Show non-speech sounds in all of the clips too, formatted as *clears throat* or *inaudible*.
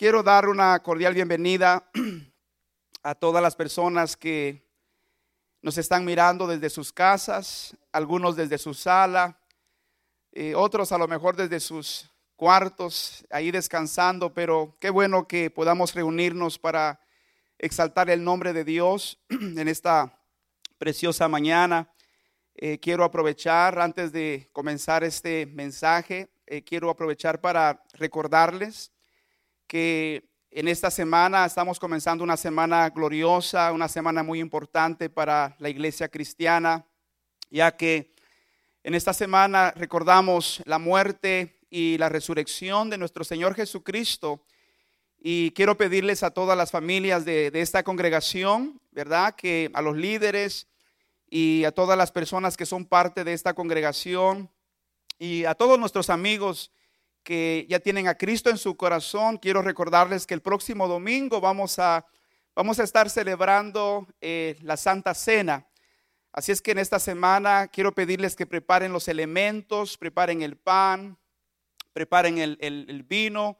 quiero dar una cordial bienvenida *clears throat* a todas las personas que nos están mirando desde sus casas, algunos desde su sala, eh, otros a lo mejor desde sus cuartos, ahí descansando, pero qué bueno que podamos reunirnos para exaltar el nombre de Dios *clears throat* en esta preciosa mañana. Eh, quiero aprovechar, antes de comenzar este mensaje, eh, quiero aprovechar para recordarles que en esta semana estamos comenzando una semana gloriosa, una semana muy importante para la iglesia cristiana, ya que en esta semana recordamos la muerte y la resurrección de nuestro Señor Jesucristo. Y quiero pedirles a todas las familias de, de esta congregación, ¿verdad? Que a los líderes y a todas las personas que son parte de esta congregación y a todos nuestros amigos que ya tienen a Cristo en su corazón, quiero recordarles que el próximo domingo vamos a, vamos a estar celebrando eh, la Santa Cena. Así es que en esta semana quiero pedirles que preparen los elementos, preparen el pan, preparen el, vino,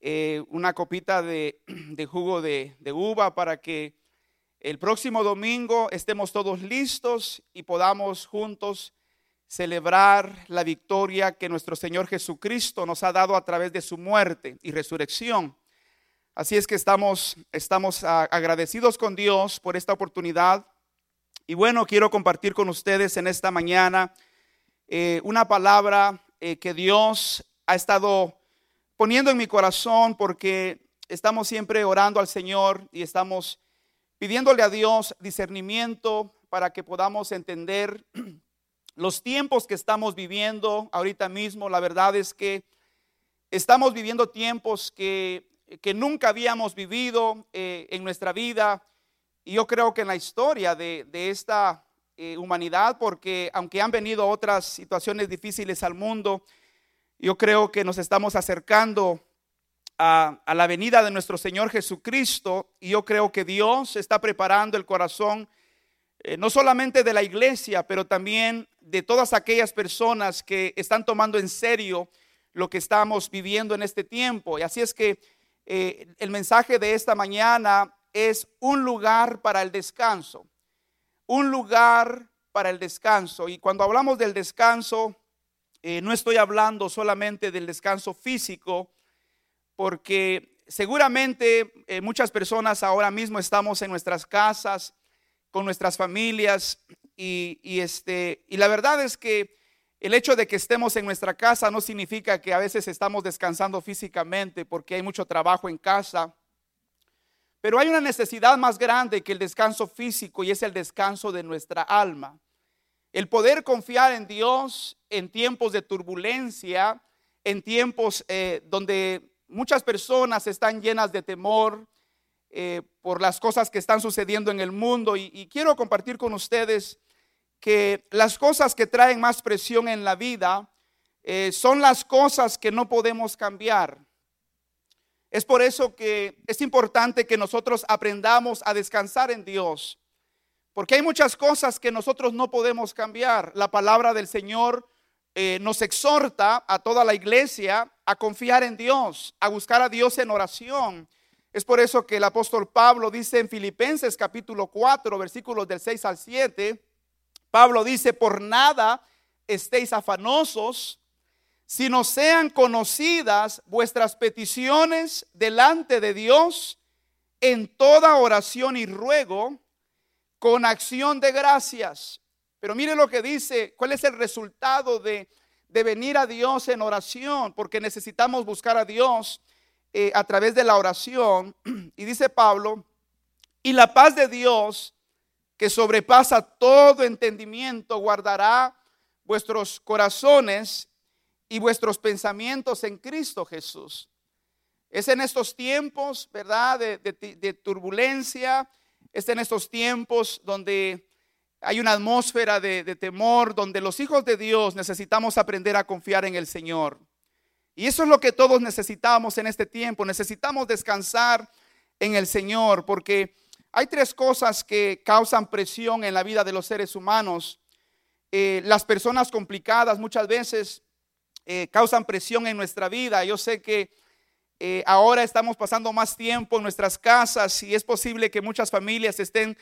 eh, una copita de, jugo de, de uva para que el próximo domingo estemos todos listos y podamos juntos celebrar la victoria que nuestro Señor Jesucristo nos ha dado a través de su muerte y resurrección. Así es que estamos, estamos agradecidos con Dios por esta oportunidad. Y bueno, quiero compartir con ustedes en esta mañana eh, una palabra eh, que Dios ha estado poniendo en mi corazón porque estamos siempre orando al Señor y estamos pidiéndole a Dios discernimiento para que podamos entender los tiempos que estamos viviendo ahorita mismo, la verdad es que estamos viviendo tiempos que, nunca habíamos vivido eh, en nuestra vida. Y yo creo que en la historia de, esta eh, humanidad, porque aunque han venido otras situaciones difíciles al mundo, yo creo que nos estamos acercando a, a, la venida de nuestro Señor Jesucristo. Y yo creo que Dios está preparando el corazón eh, no solamente de la iglesia, pero también de todas aquellas personas que están tomando en serio lo que estamos viviendo en este tiempo. Y así es que eh, el mensaje de esta mañana es un lugar para el descanso, un lugar para el descanso. Y cuando hablamos del descanso, eh, no estoy hablando solamente del descanso físico, porque seguramente muchas personas ahora mismo estamos en nuestras casas, con nuestras familias y, este, y la verdad es que el hecho de que estemos en nuestra casa no significa que a veces estamos descansando físicamente porque hay mucho trabajo en casa. Pero hay una necesidad más grande que el descanso físico y es el descanso de nuestra alma. El poder confiar en Dios en tiempos de turbulencia, en tiempos eh, donde muchas personas están llenas de temor, eh, por las cosas que están sucediendo en el mundo y, quiero compartir con ustedes que las cosas que traen más presión en la vida eh, son las cosas que no podemos cambiar. Es por eso que es importante que nosotros aprendamos a descansar en Dios, porque hay muchas cosas que nosotros no podemos cambiar. La palabra del Señor eh, nos exhorta a toda la iglesia a confiar en Dios, a buscar a Dios en oración, es por eso que el apóstol Pablo dice en Filipenses capítulo 4, versículos del 6 al 7, Pablo dice, por nada estéis afanosos, sino sean conocidas vuestras peticiones delante de Dios en toda oración y ruego con acción de gracias. Pero mire lo que dice, cuál es el resultado de, de venir a Dios en oración, porque necesitamos buscar a Dios eh, a través de la oración. *clears throat* Y dice Pablo, y la paz de Dios, que sobrepasa todo entendimiento, guardará vuestros corazones y vuestros pensamientos en Cristo Jesús. Es en estos tiempos, ¿verdad?, de, turbulencia, es en estos tiempos donde hay una atmósfera de, temor, donde los hijos de Dios necesitamos aprender a confiar en el Señor. Y eso es lo que todos necesitamos en este tiempo. Necesitamos descansar en el Señor porque hay tres cosas que causan presión en la vida de los seres humanos. Eh, las personas complicadas muchas veces eh, causan presión en nuestra vida. Yo sé que Eh, ahora estamos pasando más tiempo en nuestras casas y es posible que muchas familias estén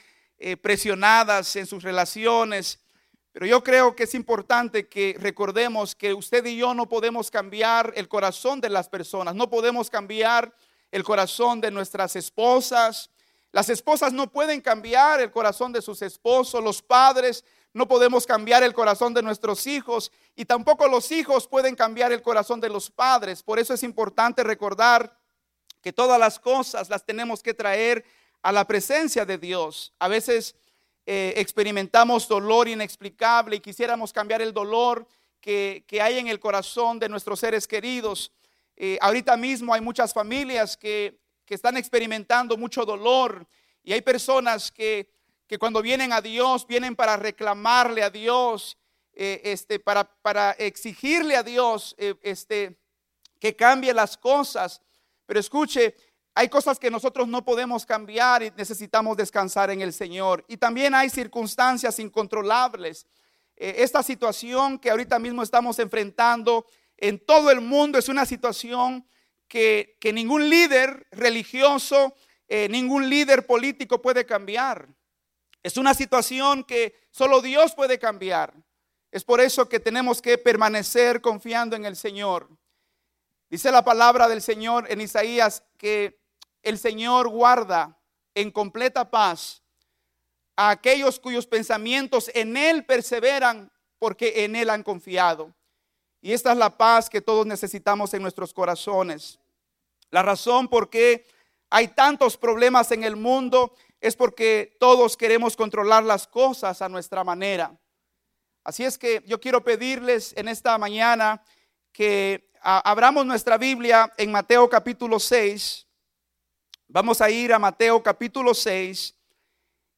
presionadas en sus relaciones. Pero yo creo que es importante que recordemos que usted y yo no podemos cambiar el corazón de las personas, no podemos cambiar el corazón de nuestras esposas. Las esposas no pueden cambiar el corazón de sus esposos, los padres no podemos cambiar el corazón de nuestros hijos y tampoco los hijos pueden cambiar el corazón de los padres. Por eso es importante recordar que todas las cosas las tenemos que traer a la presencia de Dios. A veces eh, experimentamos dolor inexplicable y quisiéramos cambiar el dolor que, hay en el corazón de nuestros seres queridos. Eh, ahorita mismo hay muchas familias que, que están experimentando mucho dolor y hay personas que que cuando vienen a Dios, vienen para reclamarle a Dios, eh, este, para, para, exigirle a Dios este, que cambie las cosas. Pero escuche, hay cosas que nosotros no podemos cambiar y necesitamos descansar en el Señor. Y también hay circunstancias incontrolables. Eh, esta situación que ahorita mismo estamos enfrentando en todo el mundo es una situación que, que ningún líder religioso, ningún líder político puede cambiar. Es una situación que solo Dios puede cambiar. Es por eso que tenemos que permanecer confiando en el Señor. Dice la palabra del Señor en Isaías que el Señor guarda en completa paz a aquellos cuyos pensamientos en Él perseveran porque en Él han confiado. Y esta es la paz que todos necesitamos en nuestros corazones. La razón por qué hay tantos problemas en el mundo es porque todos queremos controlar las cosas a nuestra manera. Así es que yo quiero pedirles en esta mañana que abramos nuestra Biblia en Mateo capítulo 6. Vamos a ir a Mateo capítulo 6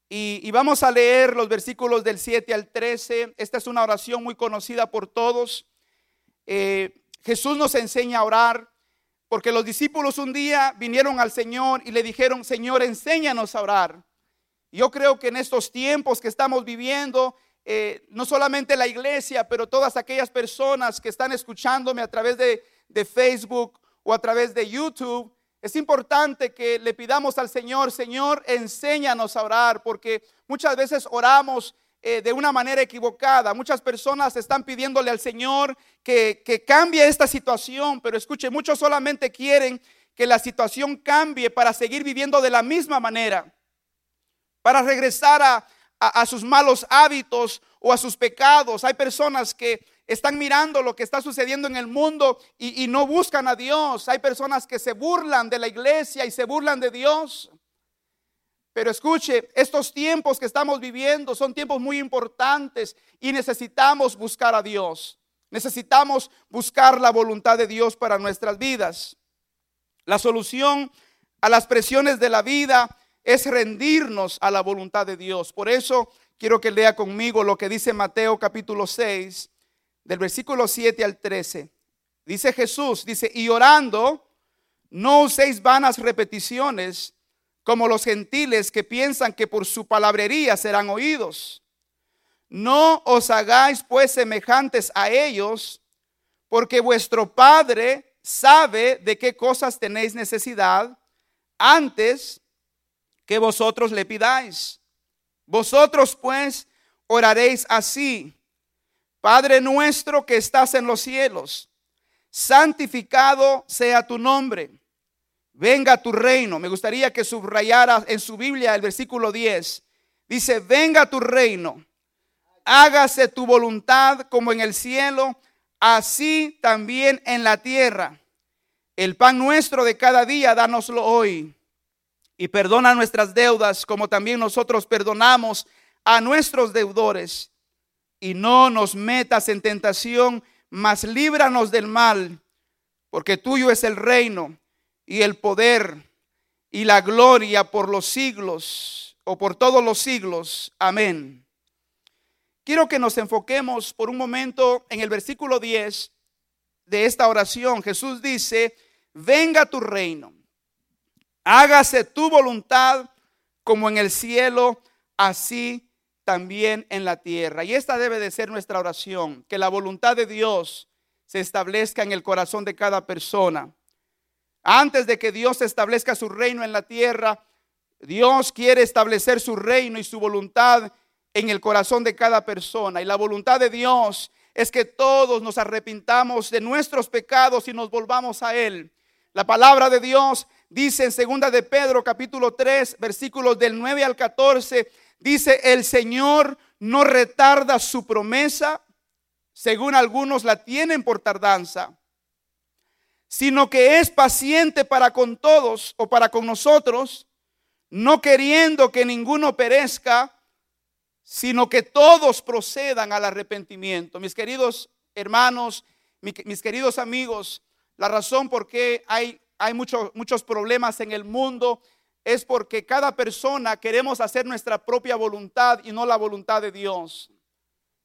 y, vamos a leer los versículos del 7 al 13. Esta es una oración muy conocida por todos. Eh, Jesús nos enseña a orar. Porque los discípulos un día vinieron al Señor y le dijeron, Señor, enséñanos a orar. Yo creo que en estos tiempos que estamos viviendo, eh, no solamente la iglesia, pero todas aquellas personas que están escuchándome a través de, de Facebook o a través de YouTube, es importante que le pidamos al Señor, Señor, enséñanos a orar, porque muchas veces oramos eh, de una manera equivocada. Muchas personas están pidiéndole al Señor que, que cambie esta situación, pero escuche, muchos solamente quieren que la situación cambie para seguir viviendo de la misma manera, para regresar a, a, sus malos hábitos o a sus pecados. Hay personas que están mirando lo que está sucediendo en el mundo y, no buscan a Dios. Hay personas que se burlan de la iglesia y se burlan de Dios. Pero escuche, estos tiempos que estamos viviendo son tiempos muy importantes y necesitamos buscar a Dios. Necesitamos buscar la voluntad de Dios para nuestras vidas. La solución a las presiones de la vida es rendirnos a la voluntad de Dios. Por eso quiero que lea conmigo lo que dice Mateo capítulo 6, del versículo 7 al 13. Dice Jesús, dice, y orando, no uséis vanas repeticiones como los gentiles que piensan que por su palabrería serán oídos. No os hagáis pues semejantes a ellos, porque vuestro Padre sabe de qué cosas tenéis necesidad antes que vosotros le pidáis. Vosotros pues oraréis así. Padre nuestro que estás en los cielos, santificado sea tu nombre venga tu reino. Me gustaría que subrayara en su Biblia el versículo 10. Dice, venga tu reino, hágase tu voluntad como en el cielo, así también en la tierra. El pan nuestro de cada día, dánoslo hoy. Y perdona nuestras deudas como también nosotros perdonamos a nuestros deudores. Y no nos metas en tentación, mas líbranos del mal, porque tuyo es el reino y el poder y la gloria por los siglos o por todos los siglos. Amén. Quiero que nos enfoquemos por un momento en el versículo 10 de esta oración. Jesús dice, venga tu reino, hágase tu voluntad como en el cielo, así también en la tierra. Y esta debe de ser nuestra oración, que la voluntad de Dios se establezca en el corazón de cada persona. Antes de que Dios establezca su reino en la tierra, Dios quiere establecer su reino y su voluntad en el corazón de cada persona. Y la voluntad de Dios es que todos nos arrepintamos de nuestros pecados y nos volvamos a Él. La palabra de Dios dice en segunda de Pedro capítulo 3 versículos del 9 al 14, dice, el Señor no retarda su promesa, según algunos la tienen por tardanza, sino que es paciente para con todos o para con nosotros, no queriendo que ninguno perezca, sino que todos procedan al arrepentimiento. Mis queridos hermanos, mis queridos amigos, la razón por qué hay, hay muchos problemas en el mundo es porque cada persona queremos hacer nuestra propia voluntad y no la voluntad de Dios.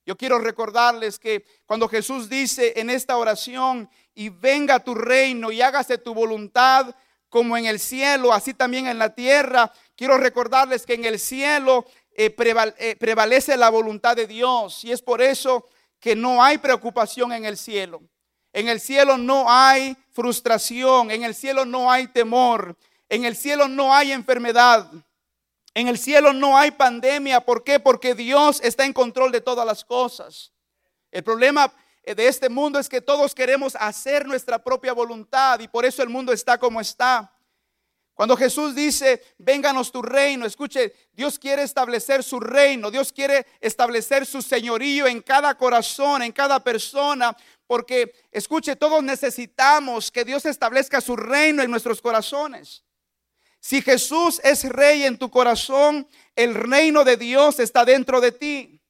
Yo quiero recordarles que cuando Jesús dice en esta oración, y venga tu reino y hágase tu voluntad como en el cielo, así también en la tierra, quiero recordarles que en el cielo eh, eh, prevalece la voluntad de Dios y es por eso que no hay preocupación en el cielo. En el cielo no hay frustración, en el cielo no hay temor, en el cielo no hay enfermedad, en el cielo no hay pandemia. ¿Por qué? Porque Dios está en control de todas las cosas. El problema eh, de este mundo es que todos queremos hacer nuestra propia voluntad y por eso el mundo está como está. Cuando Jesús dice, vénganos tu reino, escuche, Dios quiere establecer su reino, Dios quiere establecer su señorío en cada corazón, en cada persona, porque escuche, todos necesitamos que Dios establezca su reino en nuestros corazones. Si Jesús es rey en tu corazón, el reino de Dios está dentro de ti.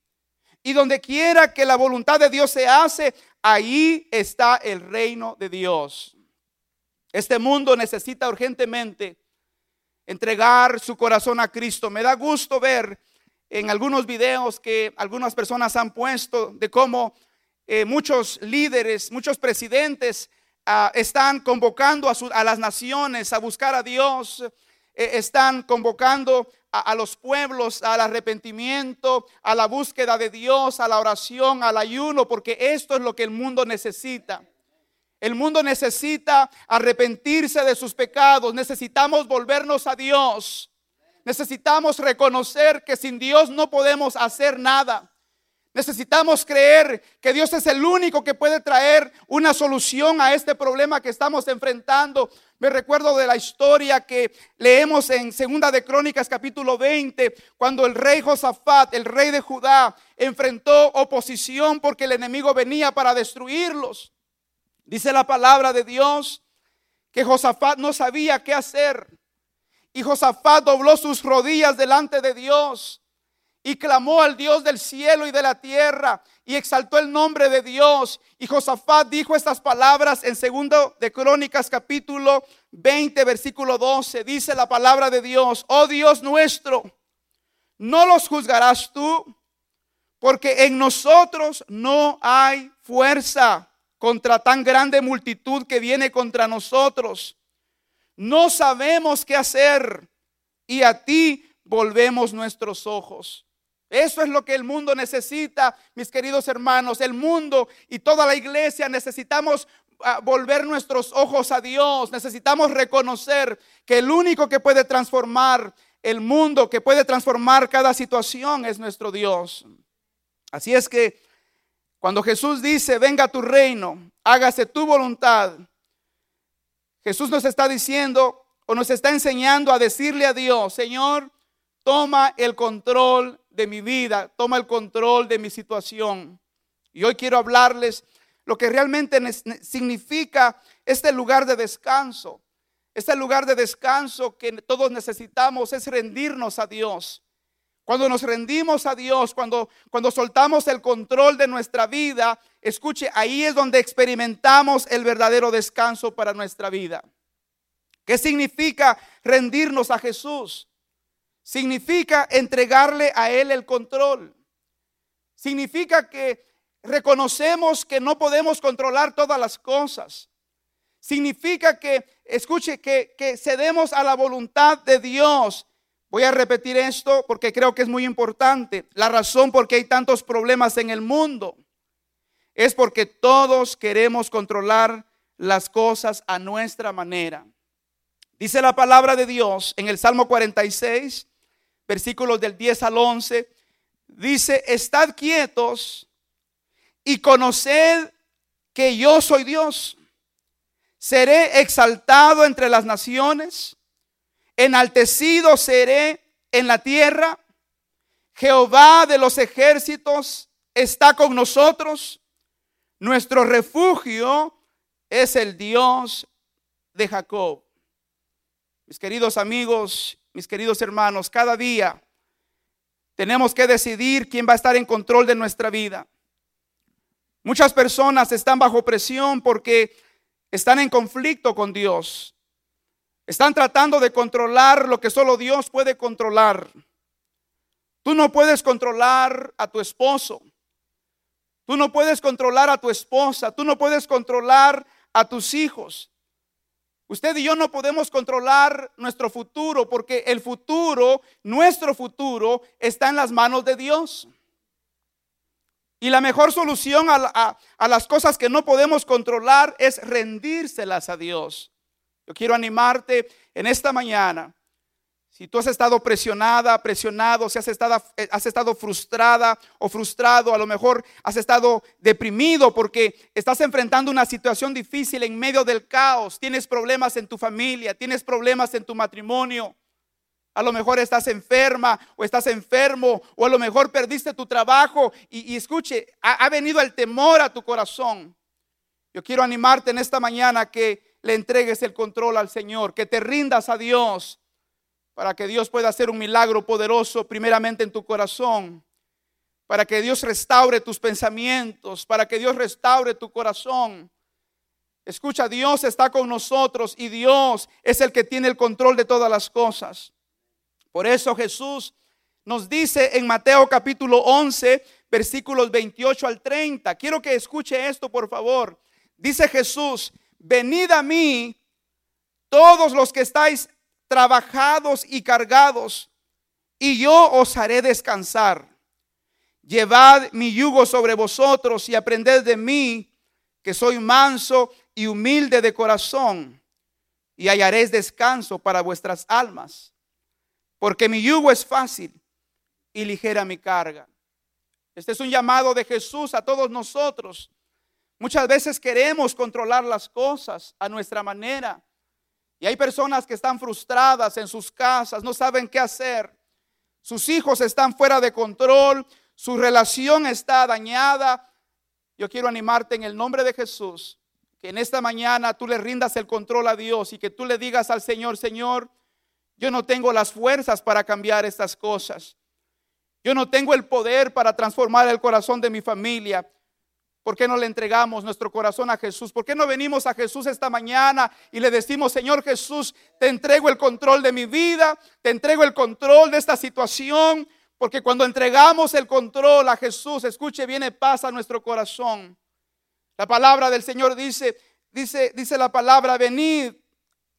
Y donde quiera que la voluntad de Dios se hace, ahí está el reino de Dios. Este mundo necesita urgentemente entregar su corazón a Cristo. Me da gusto ver en algunos videos que algunas personas han puesto de cómo eh, muchos líderes, muchos presidentes ah, están convocando a, las naciones a buscar a Dios, eh, están convocando a, los pueblos al arrepentimiento, a la búsqueda de Dios, a la oración, al ayuno, porque esto es lo que el mundo necesita. El mundo necesita arrepentirse de sus pecados. Necesitamos volvernos a Dios. Necesitamos reconocer que sin Dios no podemos hacer nada. Necesitamos creer que Dios es el único que puede traer una solución a este problema que estamos enfrentando. Me recuerdo de la historia que leemos en Segunda de Crónicas capítulo 20, cuando el rey Josafat, el rey de Judá, enfrentó oposición porque el enemigo venía para destruirlos. Dice la palabra de Dios que Josafat no sabía qué hacer. Y Josafat dobló sus rodillas delante de Dios y clamó al Dios del cielo y de la tierra y exaltó el nombre de Dios. Y Josafat dijo estas palabras en segundo de Crónicas capítulo 20 versículo 12. Dice la palabra de Dios, oh Dios nuestro, no los juzgarás tú, porque en nosotros no hay fuerza contra tan grande multitud que viene contra nosotros. No sabemos qué hacer y a ti volvemos nuestros ojos. Eso es lo que el mundo necesita, mis queridos hermanos. El mundo y toda la iglesia necesitamos ah, volver nuestros ojos a Dios. Necesitamos reconocer que el único que puede transformar el mundo, que puede transformar cada situación, es nuestro Dios. Así es que cuando Jesús dice, venga tu reino, hágase tu voluntad, Jesús nos está diciendo o nos está enseñando a decirle a Dios, Señor, toma el control de mi vida, toma el control de mi situación. Y hoy quiero hablarles lo que realmente significa este lugar de descanso. Este lugar de descanso que todos necesitamos es rendirnos a Dios. Cuando nos rendimos a Dios, cuando, cuando soltamos el control de nuestra vida, escuche, ahí es donde experimentamos el verdadero descanso para nuestra vida. ¿Qué significa rendirnos a Jesús? Significa entregarle a Él el control. Significa que reconocemos que no podemos controlar todas las cosas. Significa que, escuche, que, que cedemos a la voluntad de Dios Voy a repetir esto porque creo que es muy importante. La razón por qué hay tantos problemas en el mundo es porque todos queremos controlar las cosas a nuestra manera. Dice la palabra de Dios en el Salmo 46, versículos del 10 al 11. Dice, estad quietos y conoced que yo soy Dios. Seré exaltado entre las naciones, enaltecido seré en la tierra. Jehová de los ejércitos está con nosotros. Nuestro refugio es el Dios de Jacob. Mis queridos amigos, mis queridos hermanos, cada día tenemos que decidir quién va a estar en control de nuestra vida. Muchas personas están bajo presión porque están en conflicto con Dios. Están tratando de controlar lo que solo Dios puede controlar. Tú no puedes controlar a tu esposo. Tú no puedes controlar a tu esposa. Tú no puedes controlar a tus hijos. Usted y yo no podemos controlar nuestro futuro porque el futuro, nuestro futuro, está en las manos de Dios. Y la mejor solución a, las cosas que no podemos controlar es rendírselas a Dios. Yo quiero animarte en esta mañana. Si tú has estado presionada, presionado, si has estado, eh, has estado frustrada o frustrado, a lo mejor has estado deprimido porque estás enfrentando una situación difícil en medio del caos, tienes problemas en tu familia, tienes problemas en tu matrimonio, a lo mejor estás enferma o estás enfermo o a lo mejor perdiste tu trabajo y, escuche, ha, ha, venido el temor a tu corazón. Yo quiero animarte en esta mañana que le entregues el control al Señor, que te rindas a Dios para que Dios pueda hacer un milagro poderoso primeramente en tu corazón, para que Dios restaure tus pensamientos, para que Dios restaure tu corazón. Escucha, Dios está con nosotros y Dios es el que tiene el control de todas las cosas. Por eso Jesús nos dice en Mateo capítulo 11, versículos 28 al 30. Quiero que escuche esto, por favor. Dice Jesús, venid a mí todos los que estáis trabajados y cargados, y yo os haré descansar. Llevad mi yugo sobre vosotros y aprended de mí, que soy manso y humilde de corazón, y hallaréis descanso para vuestras almas porque mi yugo es fácil y ligera mi carga. Este es un llamado de Jesús a todos nosotros. Muchas veces queremos controlar las cosas a nuestra manera. Y hay personas que están frustradas en sus casas, no saben qué hacer. Sus hijos están fuera de control, su relación está dañada. Yo quiero animarte en el nombre de Jesús, que en esta mañana tú le rindas el control a Dios y que tú le digas al Señor, Señor, yo no tengo las fuerzas para cambiar estas cosas. Yo no tengo el poder para transformar el corazón de mi familia. ¿Por qué no le entregamos nuestro corazón a Jesús? ¿Por qué no venimos a Jesús esta mañana y le decimos, Señor Jesús, te entrego el control de mi vida, te entrego el control de esta situación? Porque cuando entregamos el control a Jesús, escuche, viene paz a nuestro corazón. La palabra del Señor dice, dice, dice la palabra, venid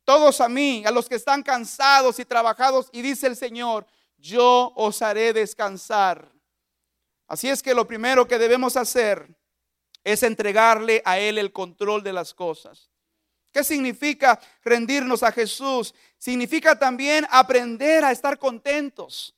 todos a mí, a los que están cansados y trabajados, y dice el Señor, yo os haré descansar. Así es que lo primero que debemos hacer es entregarle a Él el control de las cosas. ¿Qué significa rendirnos a Jesús? Significa también aprender a estar contentos.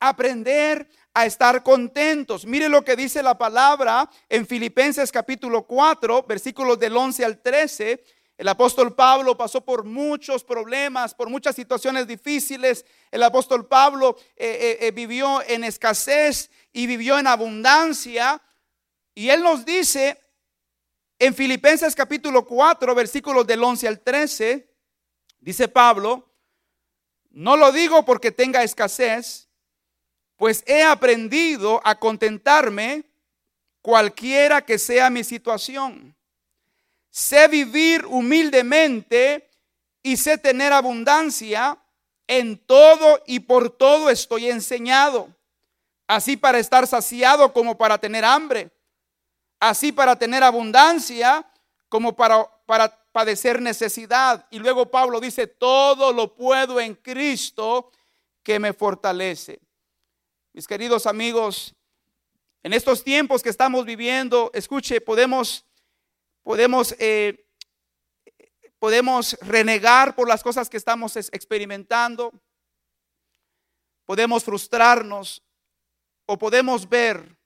Aprender a estar contentos. Mire lo que dice la palabra en Filipenses capítulo 4, versículos del 11 al 13. El apóstol Pablo pasó por muchos problemas, por muchas situaciones difíciles. El apóstol Pablo eh, eh, eh, vivió en escasez y vivió en abundancia. Y él nos dice en Filipenses capítulo 4, versículos del 11 al 13, dice Pablo, no lo digo porque tenga escasez, pues he aprendido a contentarme cualquiera que sea mi situación sé vivir humildemente y sé tener abundancia. En todo y por todo estoy enseñado. Así para estar saciado como para tener hambre. Así para tener abundancia como para, para padecer necesidad. Y luego Pablo dice, todo lo puedo en Cristo que me fortalece. Mis queridos amigos, en estos tiempos que estamos viviendo, escuche, podemos podemos eh, podemos renegar por las cosas que estamos experimentando, podemos frustrarnos o podemos ver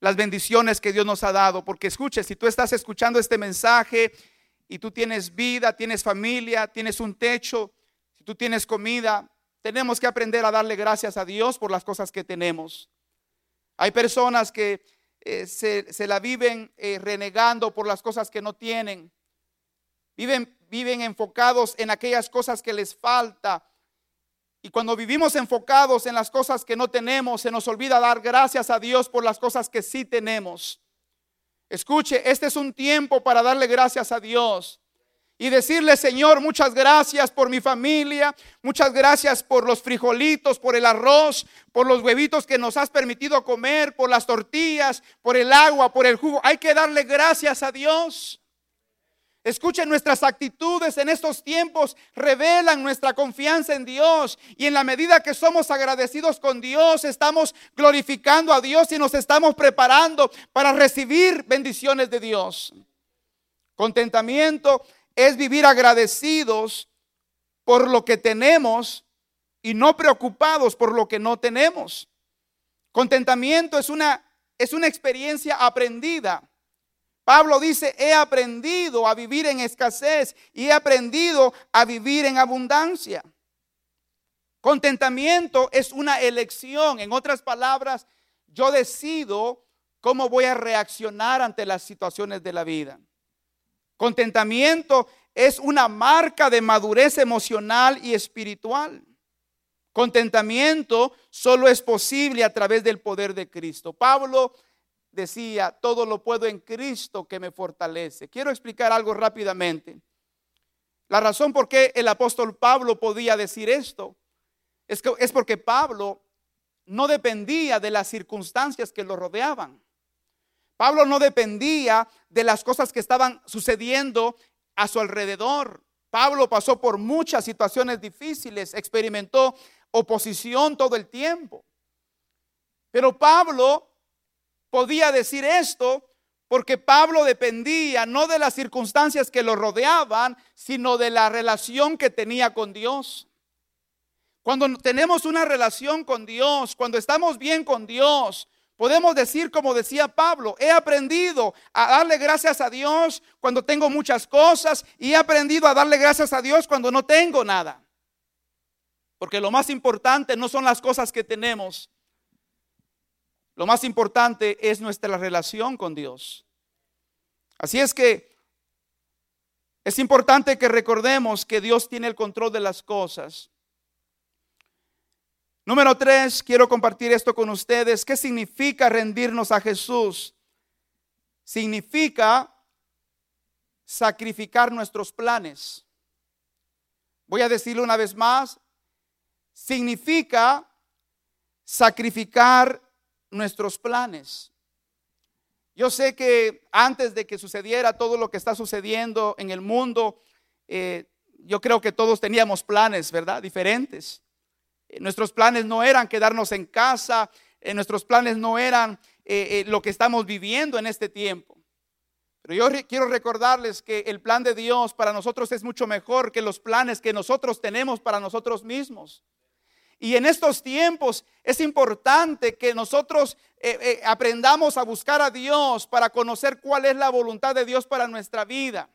las bendiciones que Dios nos ha dado. Porque escuche, si tú estás escuchando este mensaje y tú tienes vida, tienes familia, tienes un techo, si tú tienes comida, tenemos que aprender a darle gracias a Dios por las cosas que tenemos. Hay personas que eh, se, la viven eh, renegando por las cosas que no tienen. Viven, viven enfocados en aquellas cosas que les falta. Y cuando vivimos enfocados en las cosas que no tenemos, se nos olvida dar gracias a Dios por las cosas que sí tenemos. Escuche, este es un tiempo para darle gracias a Dios y decirle, Señor, muchas gracias por mi familia, muchas gracias por los frijolitos, por el arroz, por los huevitos que nos has permitido comer, por las tortillas, por el agua, por el jugo. Hay que darle gracias a Dios. Escuchen nuestras actitudes en estos tiempos, revelan nuestra confianza en Dios y en la medida que somos agradecidos con Dios, estamos glorificando a Dios y nos estamos preparando para recibir bendiciones de Dios. Contentamiento es vivir agradecidos por lo que tenemos y no preocupados por lo que no tenemos. Contentamiento es una, es una experiencia aprendida. Pablo dice, he aprendido a vivir en escasez y he aprendido a vivir en abundancia. Contentamiento es una elección. En otras palabras, yo decido cómo voy a reaccionar ante las situaciones de la vida. Contentamiento es una marca de madurez emocional y espiritual. Contentamiento solo es posible a través del poder de Cristo. Pablo decía, todo lo puedo en Cristo que me fortalece. Quiero explicar algo rápidamente. La razón por qué el apóstol Pablo podía decir esto es, que, es porque Pablo no dependía de las circunstancias que lo rodeaban. Pablo no dependía de las cosas que estaban sucediendo a su alrededor. Pablo pasó por muchas situaciones difíciles, experimentó oposición todo el tiempo. Pero Pablo podía decir esto porque Pablo dependía no de las circunstancias que lo rodeaban, sino de la relación que tenía con Dios. Cuando tenemos una relación con Dios, cuando estamos bien con Dios, Podemos decir, como decía Pablo, he aprendido a darle gracias a Dios cuando tengo muchas cosas y he aprendido a darle gracias a Dios cuando no tengo nada. Porque lo más importante no son las cosas que tenemos. Lo más importante es nuestra relación con Dios. Así es que es importante que recordemos que Dios tiene el control de las cosas. Número tres, quiero compartir esto con ustedes. ¿Qué significa rendirnos a Jesús? Significa sacrificar nuestros planes. Voy a decirlo una vez más. Significa sacrificar nuestros planes. Yo sé que antes de que sucediera todo lo que está sucediendo en el mundo, eh, yo creo que todos teníamos planes, ¿verdad? Diferentes. Eh, nuestros planes no eran quedarnos en casa, eh, nuestros planes no eran lo que estamos viviendo en este tiempo. Pero yo quiero recordarles que el plan de Dios para nosotros es mucho mejor que los planes que nosotros tenemos para nosotros mismos. Y en estos tiempos es importante que nosotros aprendamos a buscar a Dios para conocer cuál es la voluntad de Dios para nuestra vida.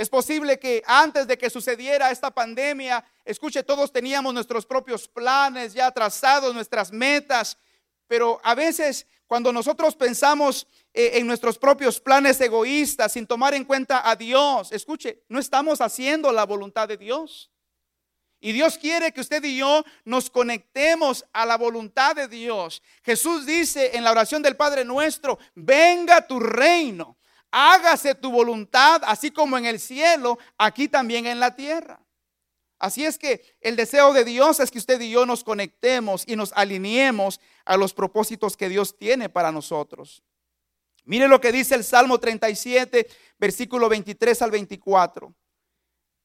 Es posible que antes de que sucediera esta pandemia, escuche, todos teníamos nuestros propios planes ya trazados, nuestras metas, pero a veces cuando nosotros pensamos eh, en nuestros propios planes egoístas sin tomar en cuenta a Dios, escuche, no estamos haciendo la voluntad de Dios. Y Dios quiere que usted y yo nos conectemos a la voluntad de Dios. Jesús dice en la oración del Padre nuestro, venga tu reino hágase tu voluntad, así como en el cielo, aquí también en la tierra. Así es que el deseo de Dios es que usted y yo nos conectemos y nos alineemos a los propósitos que Dios tiene para nosotros. Mire lo que dice el Salmo 37, versículo 23 al 24.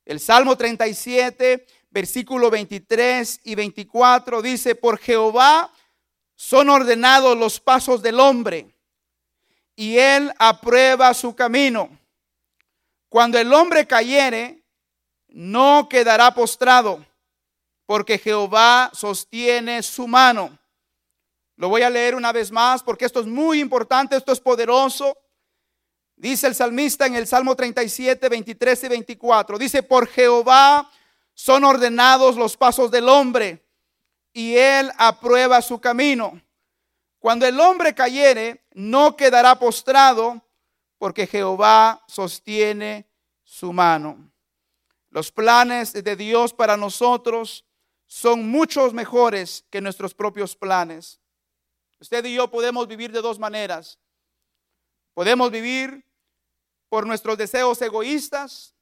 El Salmo 37, versículo 23 y 24 dice, por Jehová son ordenados los pasos del hombre y él aprueba su camino. Cuando el hombre cayere, no quedará postrado, porque Jehová sostiene su mano. Lo voy a leer una vez más porque esto es muy importante, esto es poderoso. Dice el salmista en el Salmo 37, 23 y 24. Dice, por Jehová son ordenados los pasos del hombre y él aprueba su camino. Cuando el hombre cayere, no quedará postrado porque Jehová sostiene su mano. Los planes de Dios para nosotros son muchos mejores que nuestros propios planes. Usted y yo podemos vivir de dos maneras. Podemos vivir por nuestros deseos egoístas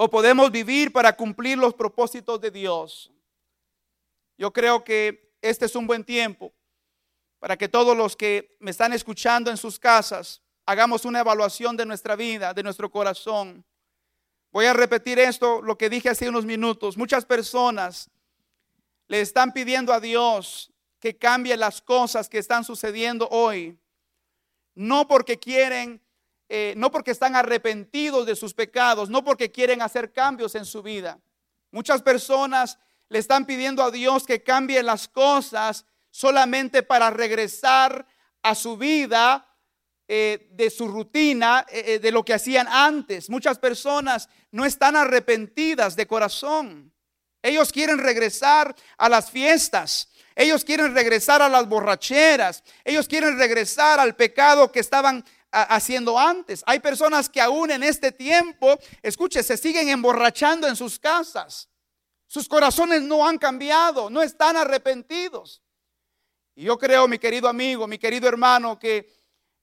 o podemos vivir para cumplir los propósitos de Dios. Yo creo que este es un buen tiempo para que todos los que me están escuchando en sus casas hagamos una evaluación de nuestra vida, de nuestro corazón. Voy a repetir esto, lo que dije hace unos minutos. Muchas personas le están pidiendo a Dios que cambie las cosas que están sucediendo hoy, no porque quieren, eh, no porque están arrepentidos de sus pecados, no porque quieren hacer cambios en su vida. Muchas personas le están pidiendo a Dios que cambie las cosas solamente para regresar a su vida eh, de su rutina, eh, de lo que hacían antes. Muchas personas no están arrepentidas de corazón. Ellos quieren regresar a las fiestas. Ellos quieren regresar a las borracheras. Ellos quieren regresar al pecado que estaban haciendo antes. Hay personas que aún en este tiempo, escuche, se siguen emborrachando en sus casas. Sus corazones no han cambiado, no están arrepentidos. Y yo creo, mi querido amigo, mi querido hermano, que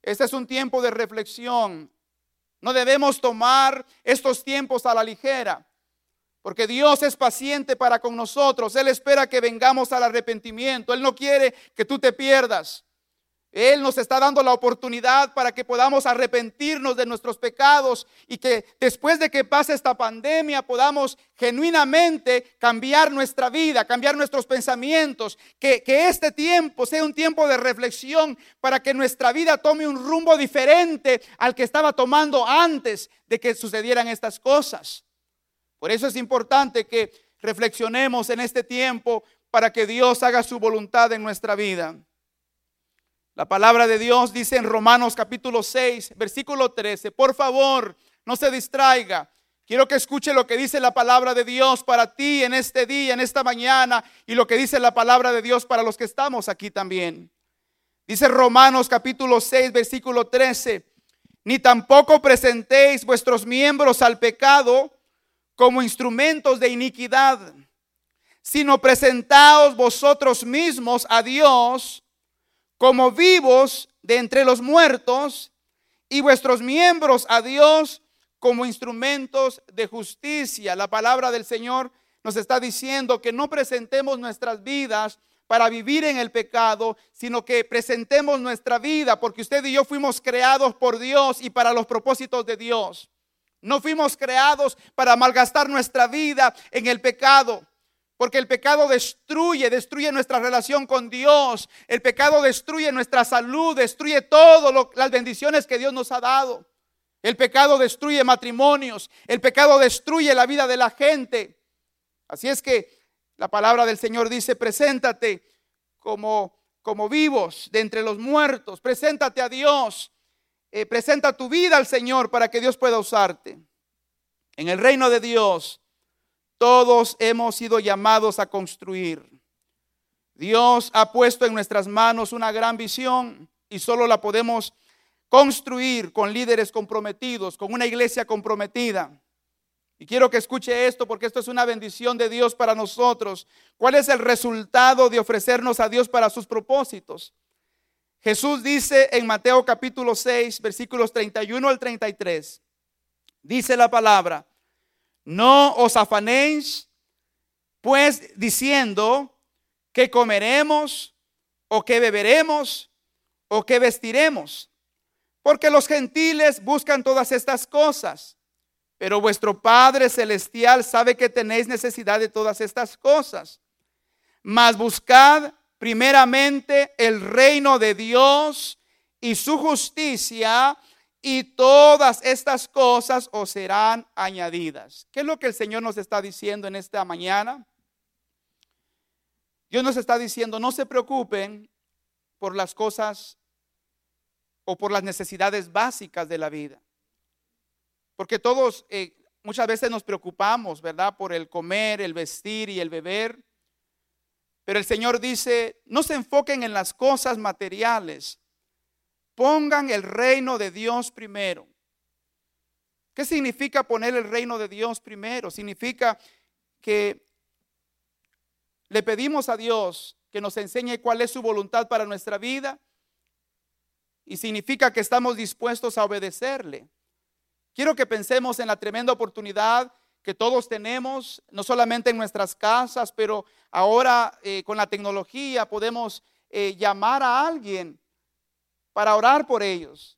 este es un tiempo de reflexión. No debemos tomar estos tiempos a la ligera. Porque Dios es paciente para con nosotros. Él espera que vengamos al arrepentimiento. Él no quiere que tú te pierdas. Él nos está dando la oportunidad para que podamos arrepentirnos de nuestros pecados y que después de que pase esta pandemia podamos genuinamente cambiar nuestra vida, cambiar nuestros pensamientos, que, que, este tiempo sea un tiempo de reflexión para que nuestra vida tome un rumbo diferente al que estaba tomando antes de que sucedieran estas cosas. Por eso es importante que reflexionemos en este tiempo para que Dios haga su voluntad en nuestra vida. La palabra de Dios dice en Romanos capítulo 6, versículo 13, por favor, no se distraiga. Quiero que escuche lo que dice la palabra de Dios para ti en este día, en esta mañana, y lo que dice la palabra de Dios para los que estamos aquí también. Dice Romanos capítulo 6, versículo 13, ni tampoco presentéis vuestros miembros al pecado como instrumentos de iniquidad, sino presentaos vosotros mismos a Dios como vivos de entre los muertos y vuestros miembros a Dios como instrumentos de justicia. La palabra del Señor nos está diciendo que no presentemos nuestras vidas para vivir en el pecado, sino que presentemos nuestra vida, porque usted y yo fuimos creados por Dios y para los propósitos de Dios. No fuimos creados para malgastar nuestra vida en el pecado. Porque el pecado destruye, destruye nuestra relación con Dios. El pecado destruye nuestra salud, destruye todas las bendiciones que Dios nos ha dado. El pecado destruye matrimonios. El pecado destruye la vida de la gente. Así es que la palabra del Señor dice, preséntate como, como vivos de entre los muertos. Preséntate a Dios eh, presenta tu vida al Señor para que Dios pueda usarte. En el reino de Dios, todos hemos sido llamados a construir. Dios ha puesto en nuestras manos una gran visión y solo la podemos construir con líderes comprometidos, con una iglesia comprometida. Y quiero que escuche esto porque esto es una bendición de Dios para nosotros. ¿Cuál es el resultado de ofrecernos a Dios para sus propósitos? Jesús dice en Mateo capítulo 6, versículos 31 al 33, dice la palabra, no os afanéis, pues diciendo que comeremos o que beberemos o que vestiremos, porque los gentiles buscan todas estas cosas, pero vuestro Padre Celestial sabe que tenéis necesidad de todas estas cosas. Mas buscad primeramente el reino de Dios y su justicia, y todas estas cosas os serán añadidas. ¿Qué es lo que el Señor nos está diciendo en esta mañana? Dios nos está diciendo, no se preocupen por las cosas o por las necesidades básicas de la vida. Porque todos eh, muchas veces nos preocupamos, ¿verdad? Por el comer, el vestir y el beber. Pero el Señor dice, no se enfoquen en las cosas materiales, pongan el reino de Dios primero. ¿Qué significa poner el reino de Dios primero? Significa que le pedimos a Dios que nos enseñe cuál es su voluntad para nuestra vida y significa que estamos dispuestos a obedecerle. Quiero que pensemos en la tremenda oportunidad que todos tenemos, no solamente en nuestras casas, pero ahora eh, con la tecnología podemos eh, llamar a alguien para orar por ellos.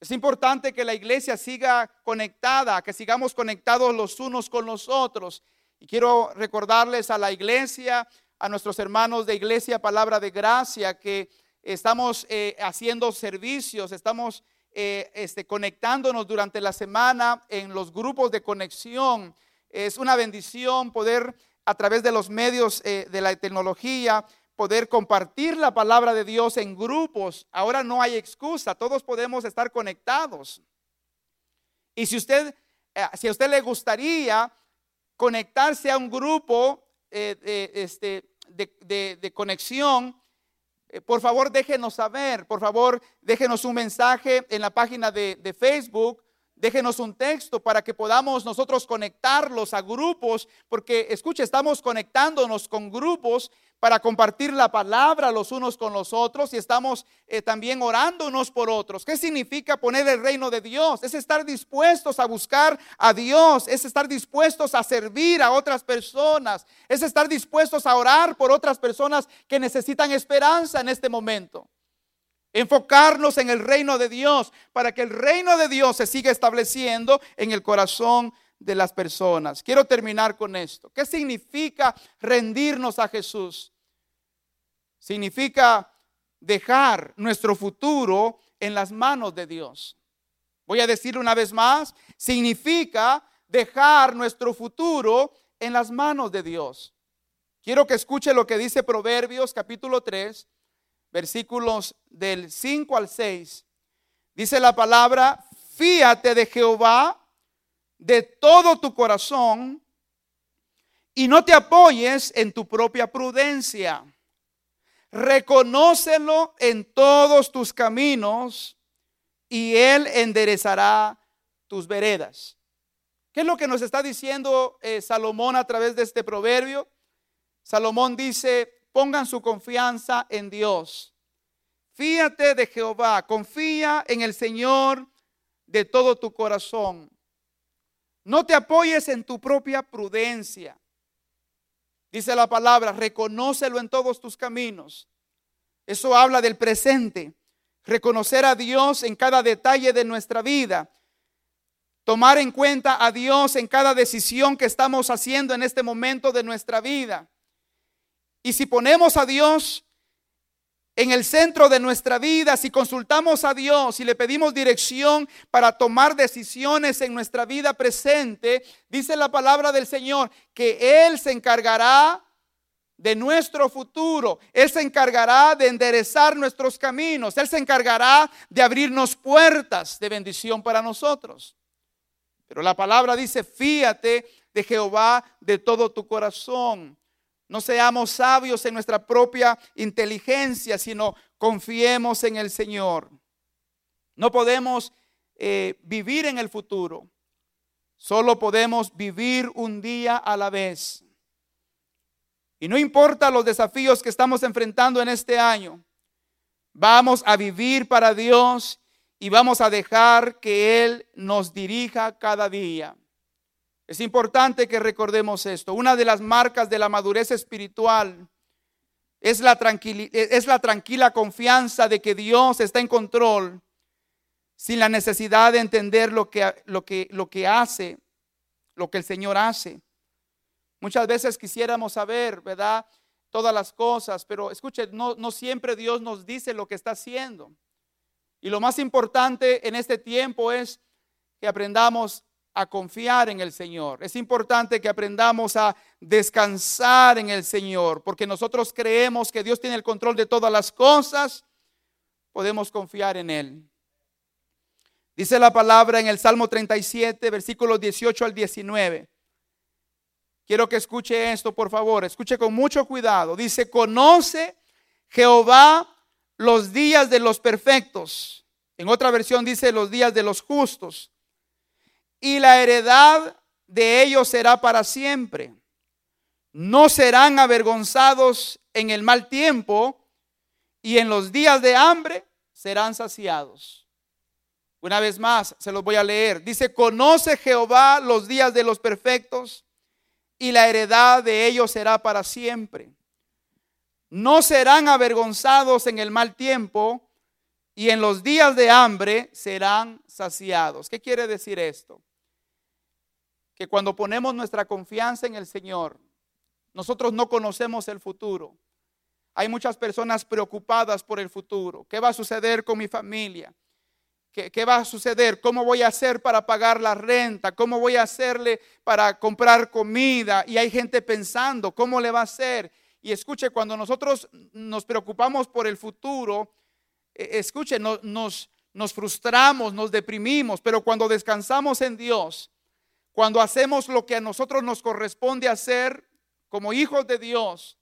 Es importante que la iglesia siga conectada, que sigamos conectados los unos con los otros. Y quiero recordarles a la iglesia, a nuestros hermanos de iglesia Palabra de Gracia, que estamos eh, haciendo servicios, estamos eh, este, conectándonos durante la semana en los grupos de conexión. Es una bendición poder a través de los medios eh, de la tecnología poder compartir la palabra de Dios en grupos. Ahora no hay excusa, todos podemos estar conectados. Y si usted, si a usted le gustaría conectarse a un grupo este, de conexión, eh, por favor déjenos saber, por favor déjenos un mensaje en la página de, de Facebook déjenos un texto para que podamos nosotros conectarlos a grupos, porque escuche, estamos conectándonos con grupos para compartir la palabra los unos con los otros y estamos eh, también orándonos por otros. ¿Qué significa poner el reino de Dios? Es estar dispuestos a buscar a Dios, es estar dispuestos a servir a otras personas, es estar dispuestos a orar por otras personas que necesitan esperanza en este momento. Enfocarnos en el reino de Dios para que el reino de Dios se siga estableciendo en el corazón de las personas. Quiero terminar con esto. ¿Qué significa rendirnos a Jesús? Significa dejar nuestro futuro en las manos de Dios. Voy a decir una vez más, significa dejar nuestro futuro en las manos de Dios. Quiero que escuche lo que dice Proverbios capítulo 3, versículos del 5 al 6. Dice la palabra, fíate de Jehová de todo tu corazón y no te apoyes en tu propia prudencia. Reconócelo en todos tus caminos y Él enderezará tus veredas. ¿Qué es lo que nos está diciendo eh, Salomón a través de este proverbio? Salomón dice, pongan su confianza en Dios. Fíate de Jehová, confía en el Señor de todo tu corazón no te apoyes en tu propia prudencia. Dice la palabra, reconócelo en todos tus caminos. Eso habla del presente. Reconocer a Dios en cada detalle de nuestra vida. Tomar en cuenta a Dios en cada decisión que estamos haciendo en este momento de nuestra vida. Y si ponemos a Dios en el centro de nuestra vida, si consultamos a Dios y le pedimos dirección para tomar decisiones en nuestra vida presente, dice la palabra del Señor que Él se encargará de nuestro futuro. Él se encargará de enderezar nuestros caminos. Él se encargará de abrirnos puertas de bendición para nosotros. Pero la palabra dice, fíate de Jehová de todo tu corazón. No seamos sabios en nuestra propia inteligencia, sino confiemos en el Señor. No podemos eh, vivir en el futuro. Solo podemos vivir un día a la vez. Y no importa los desafíos que estamos enfrentando en este año, vamos a vivir para Dios y vamos a dejar que Él nos dirija cada día. Es importante que recordemos esto. Una de las marcas de la madurez espiritual es la, es la tranquila confianza de que Dios está en control sin la necesidad de entender lo que, lo que, lo que hace, lo que el Señor hace. Muchas veces quisiéramos saber, ¿verdad? Todas las cosas, pero escuche, no, no siempre Dios nos dice lo que está haciendo. Y lo más importante en este tiempo es que aprendamos a confiar en el Señor. Es importante que aprendamos a descansar en el Señor, porque nosotros creemos que Dios tiene el control de todas las cosas, podemos confiar en Él. Dice la palabra en el Salmo 37, versículos 18 al 19. Quiero que escuche esto, por favor, escuche con mucho cuidado. Dice, conoce Jehová los días de los perfectos. En otra versión dice los días de los justos. Y la heredad de ellos será para siempre. No serán avergonzados en el mal tiempo y en los días de hambre serán saciados. Una vez más, se los voy a leer. Dice, conoce Jehová los días de los perfectos y la heredad de ellos será para siempre. No serán avergonzados en el mal tiempo y en los días de hambre serán saciados. ¿Qué quiere decir esto? Que cuando ponemos nuestra confianza en el Señor, nosotros no conocemos el futuro. Hay muchas personas preocupadas por el futuro. ¿Qué va a suceder con mi familia? ¿Qué, va a suceder? ¿Cómo voy a hacer para pagar la renta? ¿Cómo voy a hacerle para comprar comida? Y hay gente pensando, ¿cómo le va a hacer? Y escuche, cuando nosotros nos preocupamos por el futuro, e, escuche, nos, nos frustramos, nos deprimimos, pero cuando descansamos en Dios, cuando hacemos lo que a nosotros nos corresponde hacer como hijos de Dios,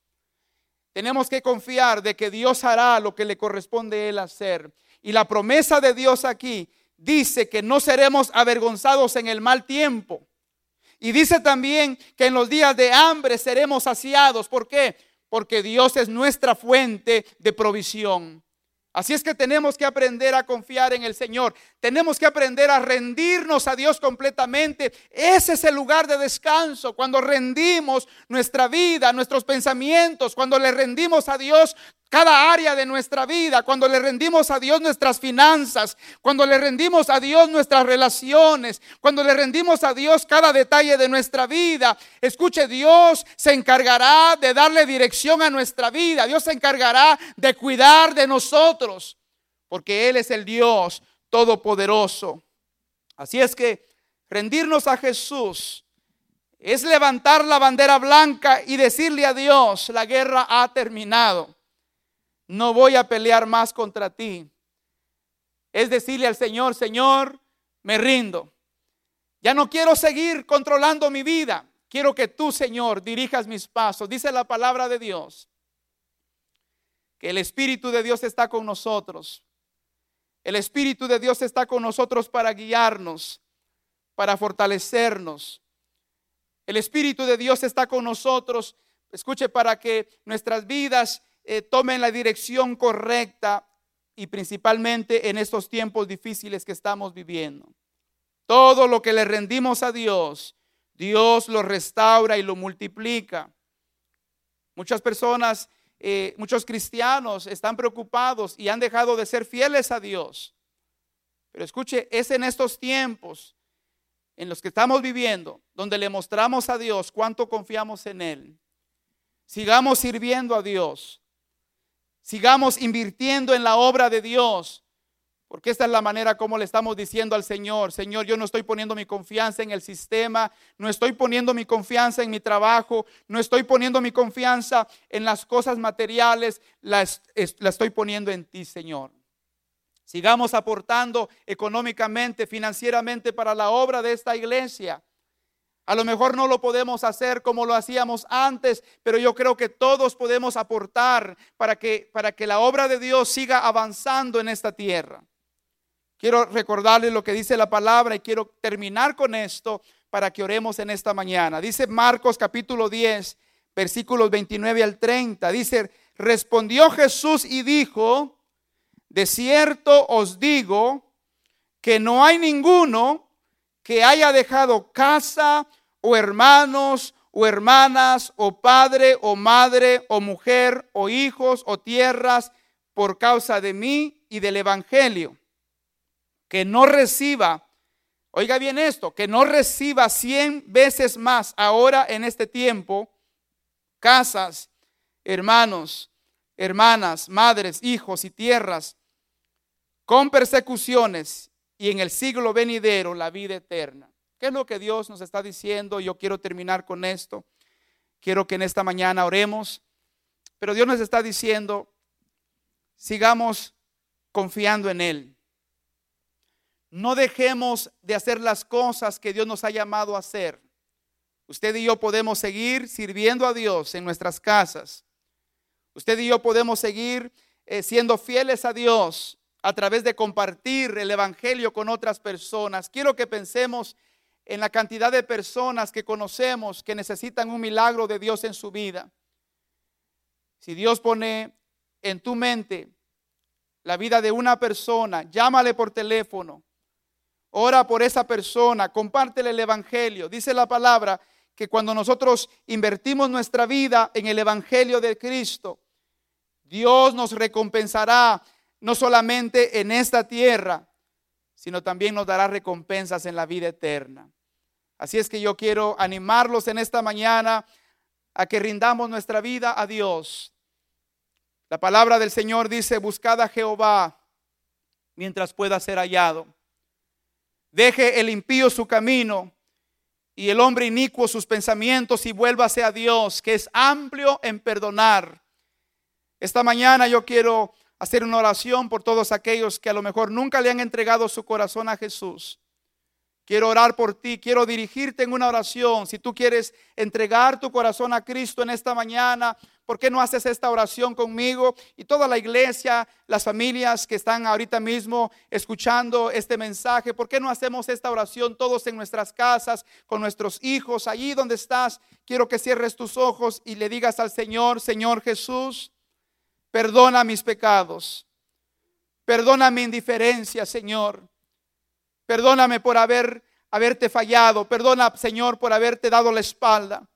tenemos que confiar de que Dios hará lo que le corresponde a Él hacer. Y la promesa de Dios aquí dice que no seremos avergonzados en el mal tiempo. Y dice también que en los días de hambre seremos saciados. ¿Por qué? Porque Dios es nuestra fuente de provisión. Así es que tenemos que aprender a confiar en el Señor. Tenemos que aprender a rendirnos a Dios completamente. Ese es el lugar de descanso. Cuando rendimos nuestra vida, nuestros pensamientos, cuando le rendimos a Dios cada área de nuestra vida, cuando le rendimos a Dios nuestras finanzas, cuando le rendimos a Dios nuestras relaciones, cuando le rendimos a Dios cada detalle de nuestra vida. Escuche, Dios se encargará de darle dirección a nuestra vida. Dios se encargará de cuidar de nosotros, porque Él es el Dios todopoderoso. Así es que rendirnos a Jesús es levantar la bandera blanca y decirle a Dios, la guerra ha terminado no voy a pelear más contra ti. Es decirle al Señor, Señor, me rindo. Ya no quiero seguir controlando mi vida. Quiero que tú, Señor, dirijas mis pasos. Dice la palabra de Dios que el Espíritu de Dios está con nosotros. El Espíritu de Dios está con nosotros para guiarnos, para fortalecernos. El Espíritu de Dios está con nosotros, escuche, para que nuestras vidas eh, tomen la dirección correcta y principalmente en estos tiempos difíciles que estamos viviendo. Todo lo que le rendimos a Dios, Dios lo restaura y lo multiplica. Muchas personas, eh, muchos cristianos están preocupados y han dejado de ser fieles a Dios. Pero escuche, es en estos tiempos en los que estamos viviendo donde le mostramos a Dios cuánto confiamos en Él. Sigamos sirviendo a Dios. Sigamos invirtiendo en la obra de Dios. Porque esta es la manera como le estamos diciendo al Señor, Señor, yo no estoy poniendo mi confianza en el sistema, no estoy poniendo mi confianza en mi trabajo, no estoy poniendo mi confianza en las cosas materiales, la, estoy poniendo en ti, Señor. Sigamos aportando económicamente, financieramente para la obra de esta iglesia. A lo mejor no lo podemos hacer como lo hacíamos antes, pero yo creo que todos podemos aportar para que, para que la obra de Dios siga avanzando en esta tierra. Quiero recordarles lo que dice la palabra y quiero terminar con esto para que oremos en esta mañana. Dice Marcos capítulo 10, versículos 29 al 30. Dice, respondió Jesús y dijo, de cierto os digo que no hay ninguno que haya dejado casa o hermanos o hermanas o padre o madre o mujer o hijos o tierras por causa de mí y del Evangelio, que no reciba, oiga bien esto, que no reciba cien veces más ahora en este tiempo, casas, hermanos, hermanas, madres, hijos y tierras, con persecuciones y en el siglo venidero la vida eterna. ¿Qué es lo que Dios nos está diciendo? Yo quiero terminar con esto. Quiero que en esta mañana oremos. Pero Dios nos está diciendo, sigamos confiando en Él. No dejemos de hacer las cosas que Dios nos ha llamado a hacer. Usted y yo podemos seguir sirviendo a Dios en nuestras casas. Usted y yo podemos seguir eh, siendo fieles a Dios a través de compartir el Evangelio con otras personas. Quiero que pensemos en la cantidad de personas que conocemos que necesitan un milagro de Dios en su vida. Si Dios pone en tu mente la vida de una persona, llámale por teléfono, ora por esa persona, compártele el Evangelio. Dice la palabra que cuando nosotros invertimos nuestra vida en el Evangelio de Cristo, Dios nos recompensará no solamente en esta tierra, sino también nos dará recompensas en la vida eterna. Así es que yo quiero animarlos en esta mañana a que rindamos nuestra vida a Dios. La palabra del Señor dice, buscad a Jehová mientras pueda ser hallado. Deje el impío su camino y el hombre inicuo sus pensamientos y vuélvase a Dios, que es amplio en perdonar. Esta mañana yo quiero hacer una oración por todos aquellos que a lo mejor nunca le han entregado su corazón a Jesús. Quiero orar por ti, quiero dirigirte en una oración. Si tú quieres entregar tu corazón a Cristo en esta mañana, ¿por qué no haces esta oración conmigo? Y toda la iglesia, las familias que están ahorita mismo escuchando este mensaje, ¿por qué no hacemos esta oración todos en nuestras casas, con nuestros hijos, allí donde estás? Quiero que cierres tus ojos y le digas al Señor, Señor Jesús, perdona mis pecados, perdona mi indiferencia, Señor. Perdóname por haber, haberte fallado. Perdona, Señor, por haberte dado la espalda.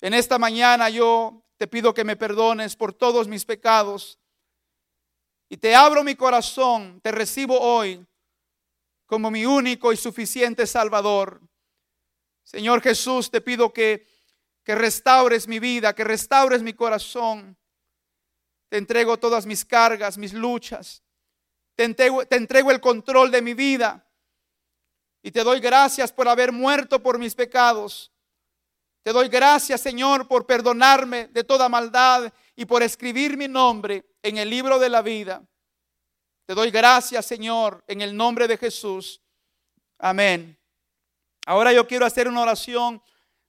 En esta mañana yo te pido que me perdones por todos mis pecados. Y te abro mi corazón, te recibo hoy como mi único y suficiente Salvador. Señor Jesús, te pido que, que restaures mi vida, que restaures mi corazón. Te entrego todas mis cargas, mis luchas. Te entrego, el control de mi vida. Y te doy gracias por haber muerto por mis pecados. Te doy gracias, Señor, por perdonarme de toda maldad y por escribir mi nombre en el libro de la vida. Te doy gracias, Señor, en el nombre de Jesús. Amén. Ahora yo quiero hacer una oración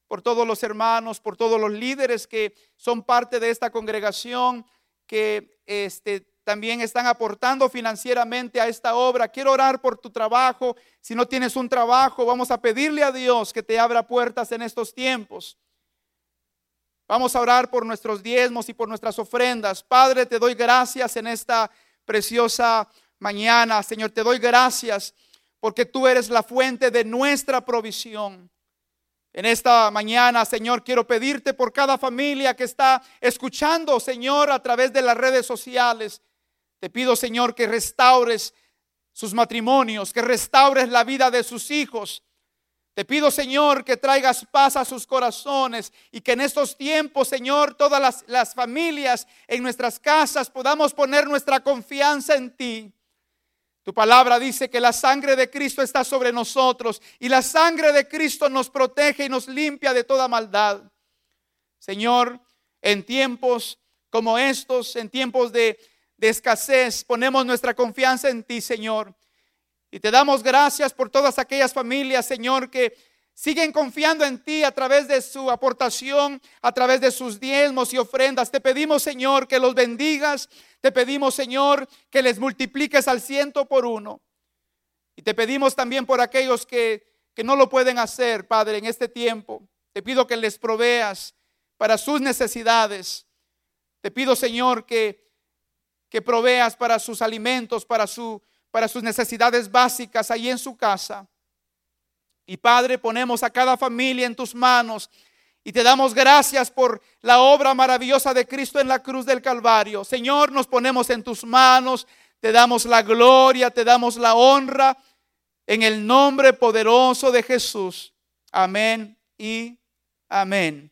por todos los hermanos, por todos los líderes que son parte de esta congregación, que este, también están aportando financieramente a esta obra. Quiero orar por tu trabajo. Si no tienes un trabajo, vamos a pedirle a Dios que te abra puertas en estos tiempos. Vamos a orar por nuestros diezmos y por nuestras ofrendas. Padre, te doy gracias en esta preciosa mañana. Señor, te doy gracias porque tú eres la fuente de nuestra provisión. En esta mañana, Señor, quiero pedirte por cada familia que está escuchando, Señor, a través de las redes sociales. Te pido, Señor, que restaures sus matrimonios, que restaures la vida de sus hijos. Te pido, Señor, que traigas paz a sus corazones y que en estos tiempos, Señor, todas las, familias en nuestras casas podamos poner nuestra confianza en ti. Tu palabra dice que la sangre de Cristo está sobre nosotros y la sangre de Cristo nos protege y nos limpia de toda maldad. Señor, en tiempos como estos, en tiempos de de escasez, ponemos nuestra confianza en ti, Señor. Y te damos gracias por todas aquellas familias, Señor, que siguen confiando en ti a través de su aportación, a través de sus diezmos y ofrendas. Te pedimos, Señor, que los bendigas. Te pedimos, Señor, que les multipliques al ciento por uno. Y te pedimos también por aquellos que, que no lo pueden hacer, Padre, en este tiempo. Te pido que les proveas para sus necesidades. Te pido, Señor, que que proveas para sus alimentos, para, su, para sus necesidades básicas ahí en su casa. Y Padre, ponemos a cada familia en tus manos y te damos gracias por la obra maravillosa de Cristo en la cruz del Calvario. Señor, nos ponemos en tus manos, te damos la gloria, te damos la honra en el nombre poderoso de Jesús. Amén y amén.